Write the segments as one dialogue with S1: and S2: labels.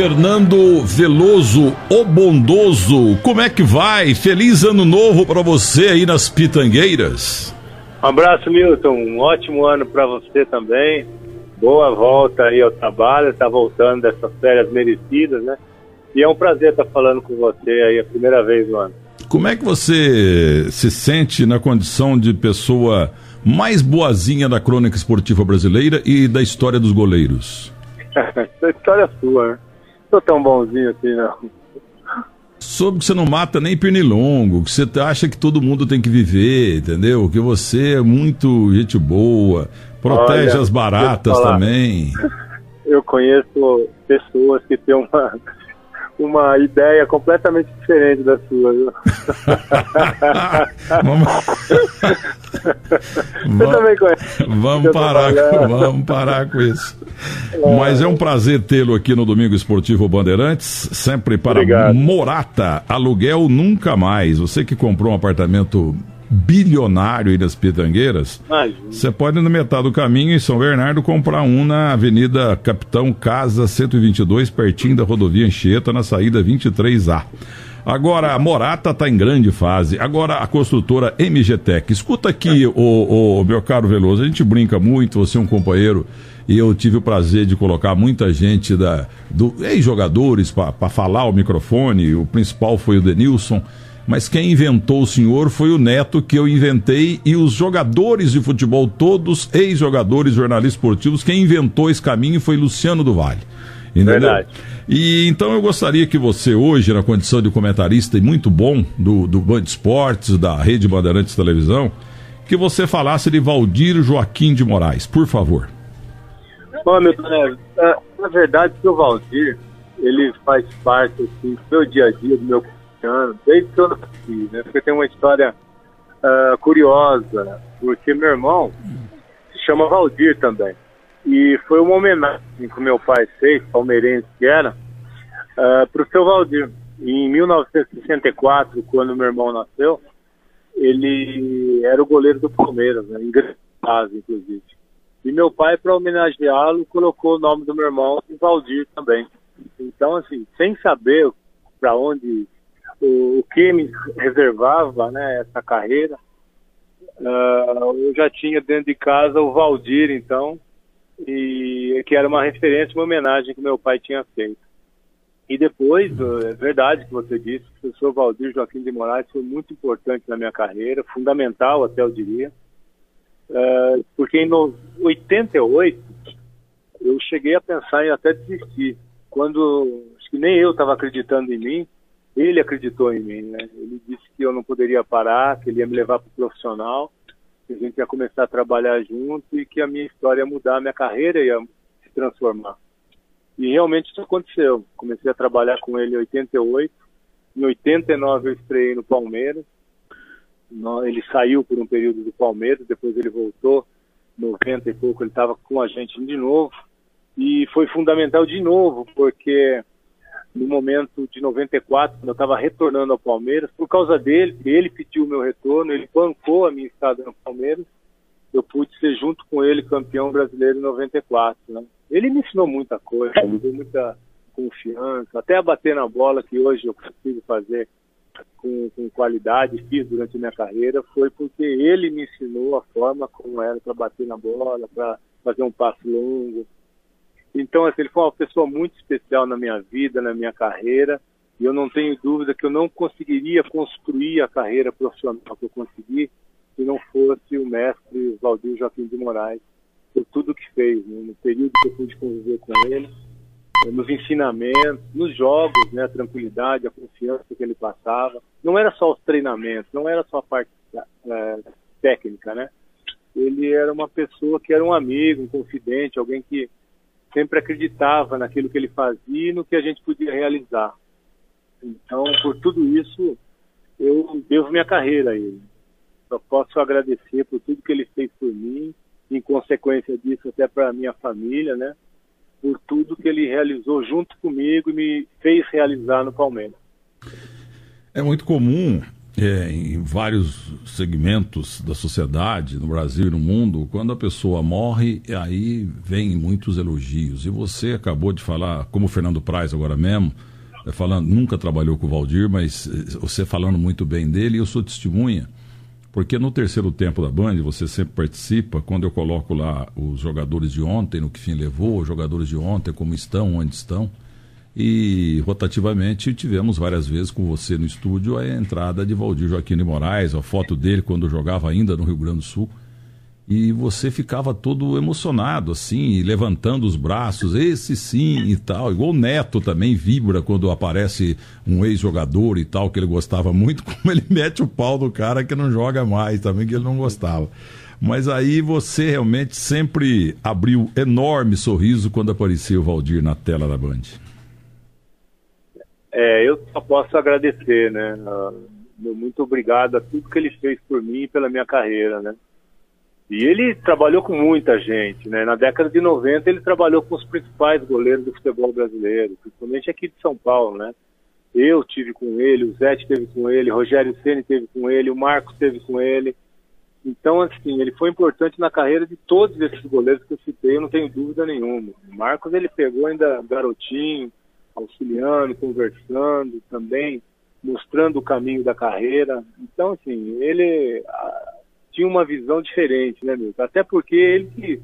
S1: Fernando Veloso, o bondoso, como é que vai? Feliz ano novo para você aí nas Pitangueiras.
S2: Um abraço, Milton. Um ótimo ano para você também. Boa volta aí ao trabalho, tá voltando dessas férias merecidas, né? E é um prazer estar falando com você aí a primeira vez no ano.
S1: Como é que você se sente na condição de pessoa mais boazinha da crônica esportiva brasileira e da história dos goleiros?
S2: Essa história é sua, né? Não tão bonzinho assim, não.
S1: Soube que você não mata nem pernilongo, que você acha que todo mundo tem que viver, entendeu? Que você é muito gente boa, protege Olha, as baratas também.
S2: Eu conheço pessoas que têm uma uma ideia completamente diferente da sua.
S1: Vamos... Você também conhece. Vamos parar, vamos parar com isso. É... Mas é um prazer tê-lo aqui no Domingo Esportivo Bandeirantes, sempre para Obrigado. Morata, aluguel nunca mais. Você que comprou um apartamento bilionário aí das Pitangueiras, você pode no metade do caminho em São Bernardo comprar um na Avenida Capitão Casa 122, pertinho da rodovia Anchieta, na saída 23A. Agora, a Morata está em grande fase. Agora, a construtora MGTEC. Escuta aqui, o, o, meu caro Veloso, a gente brinca muito, você é um companheiro, e eu tive o prazer de colocar muita gente da, do ex-jogadores para falar o microfone, o principal foi o Denilson mas quem inventou o senhor foi o neto que eu inventei e os jogadores de futebol, todos ex-jogadores, jornalistas esportivos, quem inventou esse caminho foi Luciano do Vale. Entendeu? Verdade. E então eu gostaria que você hoje, na condição de comentarista e muito bom do, do Band Esportes, da Rede Bandeirantes Televisão, que você falasse de Valdir Joaquim de Moraes, por favor.
S2: Bom, meu Neves, na verdade, o Valdir, ele faz parte assim, do meu dia a dia, do meu ano, desde que eu nasci, né? Porque tem uma história uh, curiosa, porque meu irmão se chama Valdir também. E foi uma homenagem que meu pai fez, palmeirense que era, uh, para o seu Valdir. Em 1964, quando meu irmão nasceu, ele era o goleiro do Palmeiras, né, em grande fase, inclusive. E meu pai, para homenageá-lo, colocou o nome do meu irmão em Valdir também. Então, assim, sem saber para onde o, que me reservava né, essa carreira, uh, eu já tinha dentro de casa o Valdir, então, e que era uma referência, uma homenagem que meu pai tinha feito. E depois, é verdade que você disse, o professor Valdir Joaquim de Moraes foi muito importante na minha carreira, fundamental até eu diria, uh, porque em 88 eu cheguei a pensar em até desistir, quando acho que nem eu estava acreditando em mim, ele acreditou em mim, né? Ele disse que eu não poderia parar, que ele ia me levar para o profissional, que a gente ia começar a trabalhar junto e que a minha história ia mudar, a minha carreira ia se transformar. E realmente isso aconteceu. Comecei a trabalhar com ele em 88. Em 89 eu estreiei no Palmeiras. Ele saiu por um período do Palmeiras, depois ele voltou. 90 e pouco ele estava com a gente de novo. E foi fundamental de novo, porque no momento de 94, quando eu estava retornando ao Palmeiras, por causa dele, ele pediu o meu retorno, ele bancou a minha estada no Palmeiras, eu pude ser junto com ele campeão brasileiro em 94. Né? Ele me ensinou muita coisa, me deu muita confiança, até bater na bola, que hoje eu consigo fazer com, com qualidade, fiz durante a minha carreira, foi porque ele me ensinou a forma como era para bater na bola, para fazer um passo longo, então, assim, ele foi uma pessoa muito especial na minha vida, na minha carreira, e eu não tenho dúvida que eu não conseguiria construir a carreira profissional que eu consegui se não fosse o mestre Valdir Joaquim de Moraes, por tudo que fez, né? no período que eu pude conviver com ele, eh, nos ensinamentos, nos jogos, né? a tranquilidade, a confiança que ele passava. Não era só os treinamentos, não era só a parte é, técnica, né? Ele era uma pessoa que era um amigo, um confidente, alguém que sempre acreditava naquilo que ele fazia e no que a gente podia realizar. Então, por tudo isso, eu devo minha carreira a ele. Só posso agradecer por tudo que ele fez por mim, em consequência disso até para minha família, né? Por tudo que ele realizou junto comigo e me fez realizar no Palmeiras.
S1: É muito comum é, em vários segmentos da sociedade, no Brasil e no mundo, quando a pessoa morre, aí vem muitos elogios. E você acabou de falar, como o Fernando Praz agora mesmo, é, falando, nunca trabalhou com o Valdir, mas eh, você falando muito bem dele, eu sou testemunha. Porque no terceiro tempo da Band, você sempre participa, quando eu coloco lá os jogadores de ontem, no que fim levou, os jogadores de ontem, como estão, onde estão. E rotativamente tivemos várias vezes com você no estúdio a entrada de Valdir Joaquim de Moraes, a foto dele quando jogava ainda no Rio Grande do Sul. E você ficava todo emocionado, assim, levantando os braços, esse sim e tal. Igual o Neto também vibra quando aparece um ex-jogador e tal, que ele gostava muito, como ele mete o pau do cara que não joga mais também, que ele não gostava. Mas aí você realmente sempre abriu enorme sorriso quando apareceu o Valdir na tela da Band.
S2: É, eu só posso agradecer, né? Muito obrigado a tudo que ele fez por mim e pela minha carreira, né? E ele trabalhou com muita gente, né? Na década de 90 ele trabalhou com os principais goleiros do futebol brasileiro, principalmente aqui de São Paulo, né? Eu tive com ele, o Zé teve com ele, Rogério Ceni teve com ele, o Marcos teve com ele. Então, assim, ele foi importante na carreira de todos esses goleiros que eu citei, eu não tenho dúvida nenhuma. O Marcos ele pegou ainda garotinho, auxiliando, conversando também, mostrando o caminho da carreira. Então, assim, ele ah, tinha uma visão diferente, né, Milton? Até porque ele que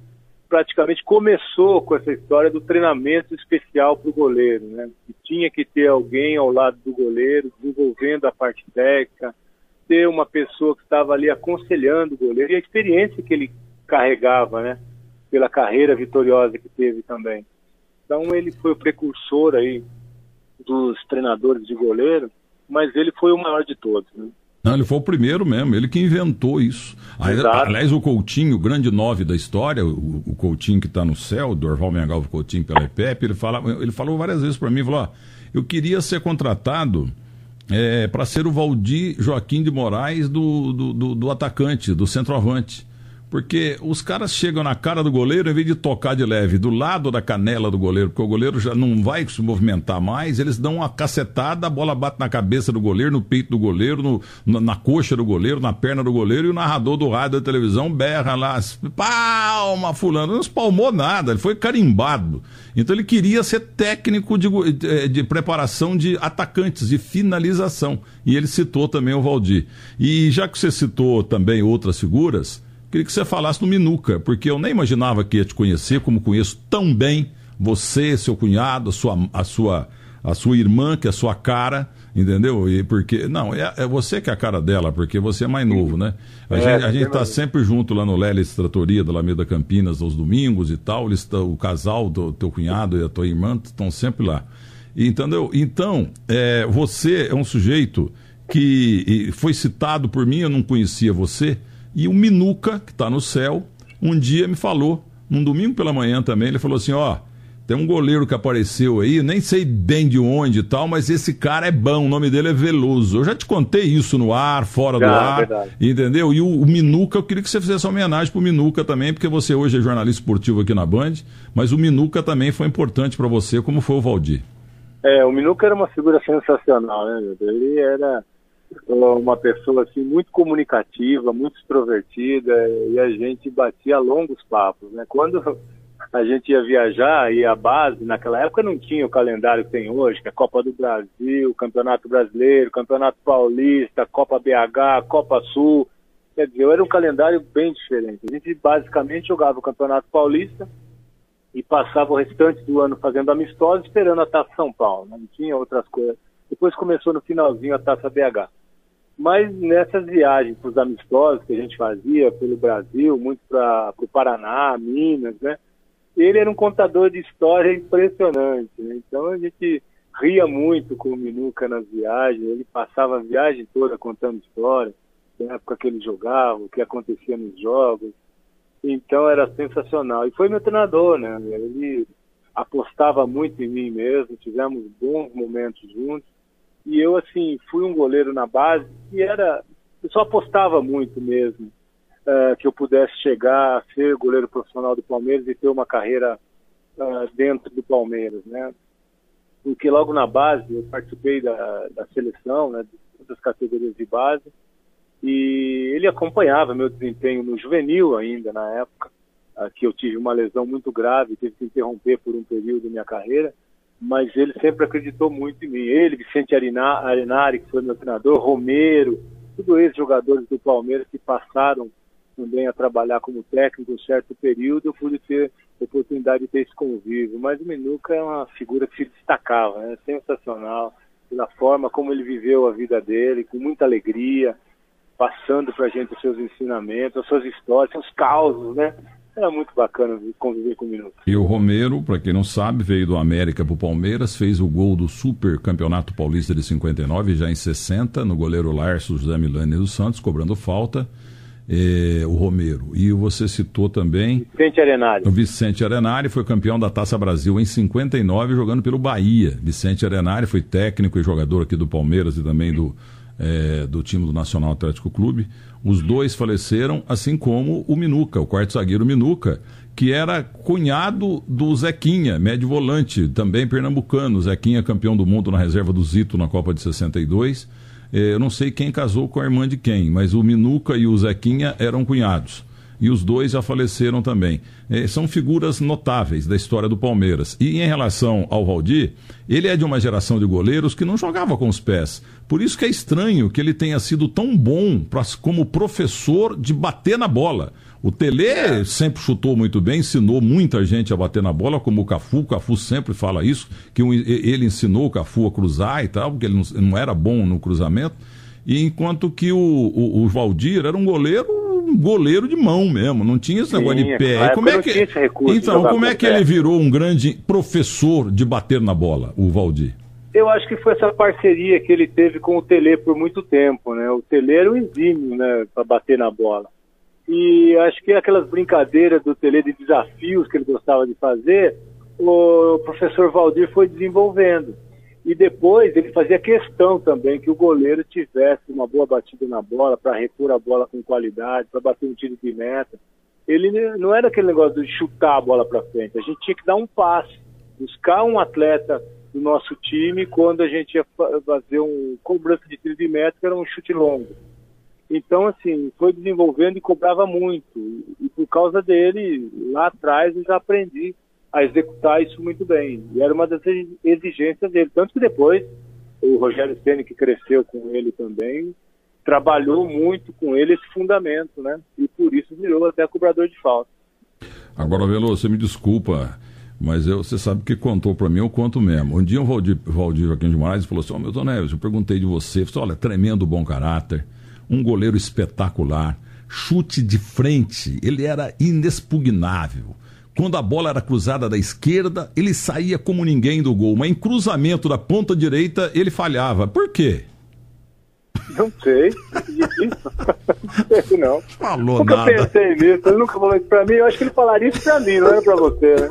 S2: praticamente começou com essa história do treinamento especial para o goleiro, né? Que tinha que ter alguém ao lado do goleiro, desenvolvendo a parte técnica, ter uma pessoa que estava ali aconselhando o goleiro e a experiência que ele carregava, né? Pela carreira vitoriosa que teve também. Então ele foi o precursor aí dos treinadores de goleiro, mas ele foi o maior de todos. Né?
S1: Não, ele foi o primeiro mesmo, ele que inventou isso. Exato. Aliás, o Coutinho, o grande nove da história, o, o Coutinho que está no céu, Dorval Mengalvo Coutinho pela IPEP, ele, fala, ele falou várias vezes para mim, falou, ó, eu queria ser contratado é, para ser o Valdir Joaquim de Moraes do, do, do, do atacante, do centroavante. Porque os caras chegam na cara do goleiro, em vez de tocar de leve do lado da canela do goleiro, porque o goleiro já não vai se movimentar mais, eles dão uma cacetada, a bola bate na cabeça do goleiro, no peito do goleiro, no, na, na, coxa do goleiro, na perna do goleiro, e o narrador do rádio da televisão berra lá, palma, fulano. Não espalmou nada, ele foi carimbado. Então ele queria ser técnico de, de, de preparação de atacantes, de finalização. E ele citou também o Valdir. E já que você citou também outras figuras Queria que você falasse no Minuca, porque eu nem imaginava que ia te conhecer, como conheço tão bem você, seu cunhado, a sua, a sua, a sua irmã, que é a sua cara, entendeu? E porque não, é, é você que é a cara dela, porque você é mais novo, né? A é, gente está sempre junto lá no Lelis Tratoria da Alameda Campinas aos domingos e tal. Eles, o casal do teu cunhado e a tua irmã estão sempre lá. Entendeu? Então, é, você é um sujeito que foi citado por mim, eu não conhecia você. E o Minuca, que está no céu, um dia me falou, num domingo pela manhã também, ele falou assim: ó, tem um goleiro que apareceu aí, nem sei bem de onde e tal, mas esse cara é bom, o nome dele é Veloso. Eu já te contei isso no ar, fora do ar, verdade. entendeu? E o, o, Minuca, eu queria que você fizesse uma homenagem pro Minuca também, porque você hoje é jornalista esportivo aqui na Band, mas o Minuca também foi importante para você, como foi o Valdir.
S2: É, o Minuca era uma figura sensacional, né? Ele era uma pessoa assim muito comunicativa, muito extrovertida e a gente batia longos papos, né? Quando a gente ia viajar e a base naquela época não tinha o calendário que tem hoje, que é Copa do Brasil, Campeonato Brasileiro, Campeonato Paulista, Copa BH, Copa Sul. Quer dizer, era um calendário bem diferente. A gente basicamente jogava o Campeonato Paulista e passava o restante do ano fazendo amistosos, esperando a Taça São Paulo. Né? Não tinha outras coisas. Depois começou no finalzinho a Taça BH. Mas nessas viagens para os amistosos que a gente fazia pelo Brasil, muito para o Paraná, Minas, né? Ele era um contador de história impressionante. Né? Então a gente ria muito com o Minuca nas viagens. Ele passava a viagem toda contando história, da época que ele jogava, o que acontecia nos jogos. Então era sensacional. E foi meu treinador, né? Ele apostava muito em mim mesmo, tivemos bons momentos juntos. E eu, assim, fui um goleiro na base que era. Eu só apostava muito mesmo uh, que eu pudesse chegar a ser goleiro profissional do Palmeiras e ter uma carreira uh, dentro do Palmeiras, né? porque logo na base eu participei da, da seleção, né, das categorias de base, e ele acompanhava meu desempenho no juvenil ainda na época, que eu tive uma lesão muito grave, tive que interromper por um período minha carreira, mas ele sempre acreditou muito em mim. Ele, Vicente Arenari, que foi meu treinador, Romero, todos esses jogadores do Palmeiras que passaram também a trabalhar como técnico um certo período, eu pude ter oportunidade de ter esse convívio. Mas o Minuca é uma figura que se destacava, né? sensacional, pela forma como ele viveu a vida dele, com muita alegria, passando para a gente os seus ensinamentos, as suas histórias, seus causos, né? Era muito bacana conviver com o Minuto.
S1: E o Romero, para quem não sabe, veio do América para o Palmeiras, fez o gol do Super Campeonato Paulista de 59, já em 60, no goleiro Larso José Milani dos Santos, cobrando falta. Eh, o Romero. E você citou também.
S2: Vicente Arenari.
S1: O Vicente Arenari foi campeão da Taça Brasil em 59, jogando pelo Bahia. Vicente Arenari foi técnico e jogador aqui do Palmeiras e também do, é, do time do Nacional Atlético Clube. Os dois faleceram, assim como o Minuca, o quarto zagueiro Minuca, que era cunhado do Zequinha, médio volante, também pernambucano. Zequinha campeão do mundo na reserva do Zito na Copa de 62. É, eu não sei quem casou com a irmã de quem, mas o Minuca e o Zequinha eram cunhados e os dois já faleceram também. É, são figuras notáveis da história do Palmeiras. E em relação ao Valdir, ele é de uma geração de goleiros que não jogava com os pés. Por isso que é estranho que ele tenha sido tão bom pra, como professor de bater na bola. O Tele é. sempre chutou muito bem, ensinou muita gente a bater na bola, como o Cafu. O Cafu sempre fala isso, que ele ensinou o Cafu a cruzar e tal, porque ele não, era bom no cruzamento. E enquanto que o, Valdir era um goleiro goleiro de mão mesmo, não tinha esse negócio de pé. como é que... Então, como é que ele virou um grande professor de bater na bola, o Valdir?
S2: Eu acho que foi essa parceria que ele teve com o Tele por muito tempo, né? O Tele era um exímio, né, para bater na bola. E acho que aquelas brincadeiras do Tele de desafios que ele gostava de fazer, o professor Valdir foi desenvolvendo. E depois ele fazia questão também que o goleiro tivesse uma boa batida na bola para repor a bola com qualidade, para bater um tiro de meta. Ele não era aquele negócio de chutar a bola para frente, a gente tinha que dar um passe, buscar um atleta do nosso time quando a gente ia fazer um cobrança de tiro de meta, que era um chute longo. Então, assim, foi desenvolvendo e cobrava muito. E por causa dele, lá atrás, eu já aprendi a executar isso muito bem. E era uma das exigências dele. Tanto que depois o Rogério Ceni que cresceu com ele também, trabalhou muito com ele esse fundamento, né? E por isso virou até cobrador de falta.
S1: Agora, Velo, você me desculpa, mas eu, você sabe que contou para mim, eu conto mesmo. Um dia o Valdir, Valdir Joaquim de Moraes falou assim, ô oh, Milton Neves, eu perguntei de você, você olha, tremendo bom caráter, um goleiro espetacular, chute de frente, ele era inexpugnável. Quando a bola era cruzada da esquerda, ele saía como ninguém do gol, mas em cruzamento da ponta direita, ele falhava. Por quê?
S2: Não sei. não sei, não.
S1: Falou
S2: nunca
S1: nada.
S2: Nunca pensei nisso, ele nunca falou isso pra mim. Eu acho que ele falaria isso pra mim, não era pra você, né?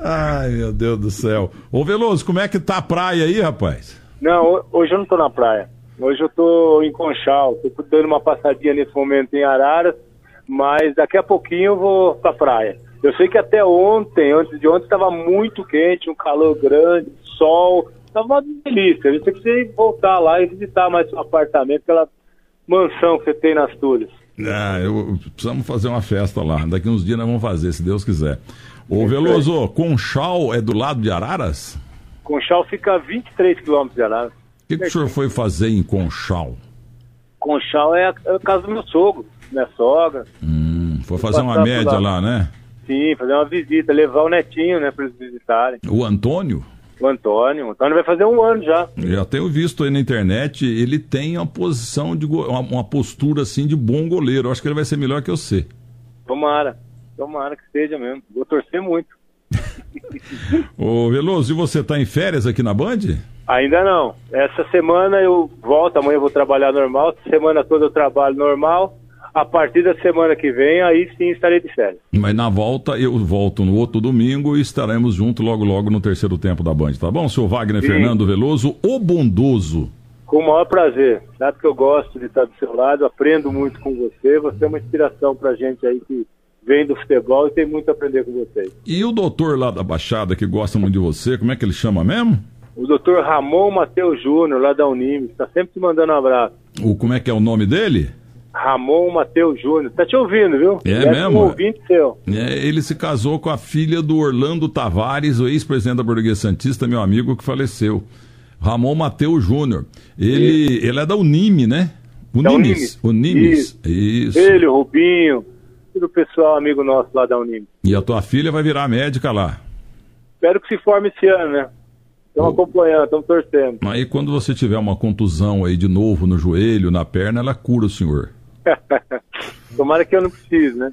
S1: Ai, meu Deus do céu. Ô Veloso, como é que tá a praia aí, rapaz?
S2: Não, hoje eu não tô na praia. Hoje eu tô em Conchal. Tô dando uma passadinha nesse momento em Araras mas daqui a pouquinho eu vou pra praia. Eu sei que até ontem, antes de ontem, estava muito quente, um calor grande, sol, estava uma delícia. Você precisa voltar lá e visitar mais seu apartamento, aquela mansão que você tem nas Túlias.
S1: Ah, eu, precisamos fazer uma festa lá. Daqui uns dias nós vamos fazer, se Deus quiser. Ô Veloso, Conchal é do lado de Araras?
S2: Conchal fica a 23 quilômetros de Araras.
S1: O que, que o senhor foi fazer em Conchal?
S2: Conchal é a, é a casa do meu sogro minha sogra.
S1: Hum, foi fazer uma média lá. lá. né?
S2: Sim, fazer uma visita, levar o netinho, né, para eles visitarem.
S1: O Antônio?
S2: O Antônio. O Antônio vai fazer um ano já.
S1: Já tenho visto aí na internet, ele tem uma posição de uma, uma postura assim de bom goleiro. Eu acho que ele vai ser melhor que você.
S2: Tomara. Tomara que seja mesmo. Vou torcer muito.
S1: Ô Veloso, e você está em férias aqui na Band?
S2: Ainda não. Essa semana eu volto, amanhã eu vou trabalhar normal. Semana toda eu trabalho normal a partir da semana que vem, aí sim estarei de férias.
S1: Mas na volta, eu volto no outro domingo e estaremos juntos logo, logo no terceiro tempo da Band, tá bom, senhor Wagner sim. Fernando Veloso, o bondoso?
S2: Com o maior prazer. Sabe que eu gosto de estar do seu lado, aprendo muito com você. Você é uma inspiração pra gente aí que vem do futebol e tem muito a aprender com vocês.
S1: E o doutor lá da Baixada, que gosta muito de você, como é que ele chama mesmo?
S2: O doutor Ramon Mateus Júnior, lá da Unimes, está sempre te mandando um abraço.
S1: O, como é que é o nome dele?
S2: Ramon Mateus Júnior. Tá te ouvindo, viu?
S1: É mesmo? É
S2: um ouvinte seu.
S1: É, ele se casou com a filha do Orlando Tavares, o ex-presidente da Burguesia Santista, meu amigo que faleceu. Ramon Mateus Júnior. Ele, ele é da Unime, né?
S2: Unimes.
S1: Unimes.
S2: Isso. Isso. Ele, o Rubinho, todo o pessoal amigo nosso lá da Unime.
S1: E a tua filha vai virar médica lá?
S2: Espero que se forme esse ano, né? Estamos acompanhando, estamos torcendo.
S1: Aí quando você tiver uma contusão aí de novo no joelho, na perna, ela cura o senhor.
S2: Tomara que eu não precise, né?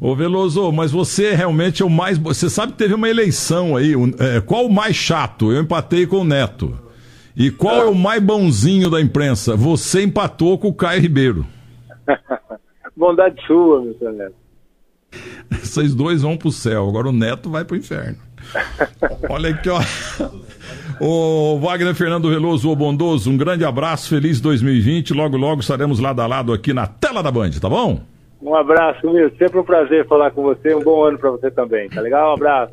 S1: Ô Veloso, mas você realmente é o mais. Você sabe que teve uma eleição aí. É, qual o mais chato? Eu empatei com o Neto. E qual é o mais bonzinho da imprensa? Você empatou com o Caio Ribeiro.
S2: Bondade sua, meu senhor Neto.
S1: Vocês dois vão pro céu, agora o Neto vai pro inferno. Olha aqui, ó. O Wagner Fernando Veloso, o bondoso, um grande abraço, feliz 2020. Logo, logo estaremos lado a lado aqui na tela da Band, tá bom?
S2: Um abraço, meu. Sempre um prazer falar com você. Um bom ano para você também, tá legal? Um abraço.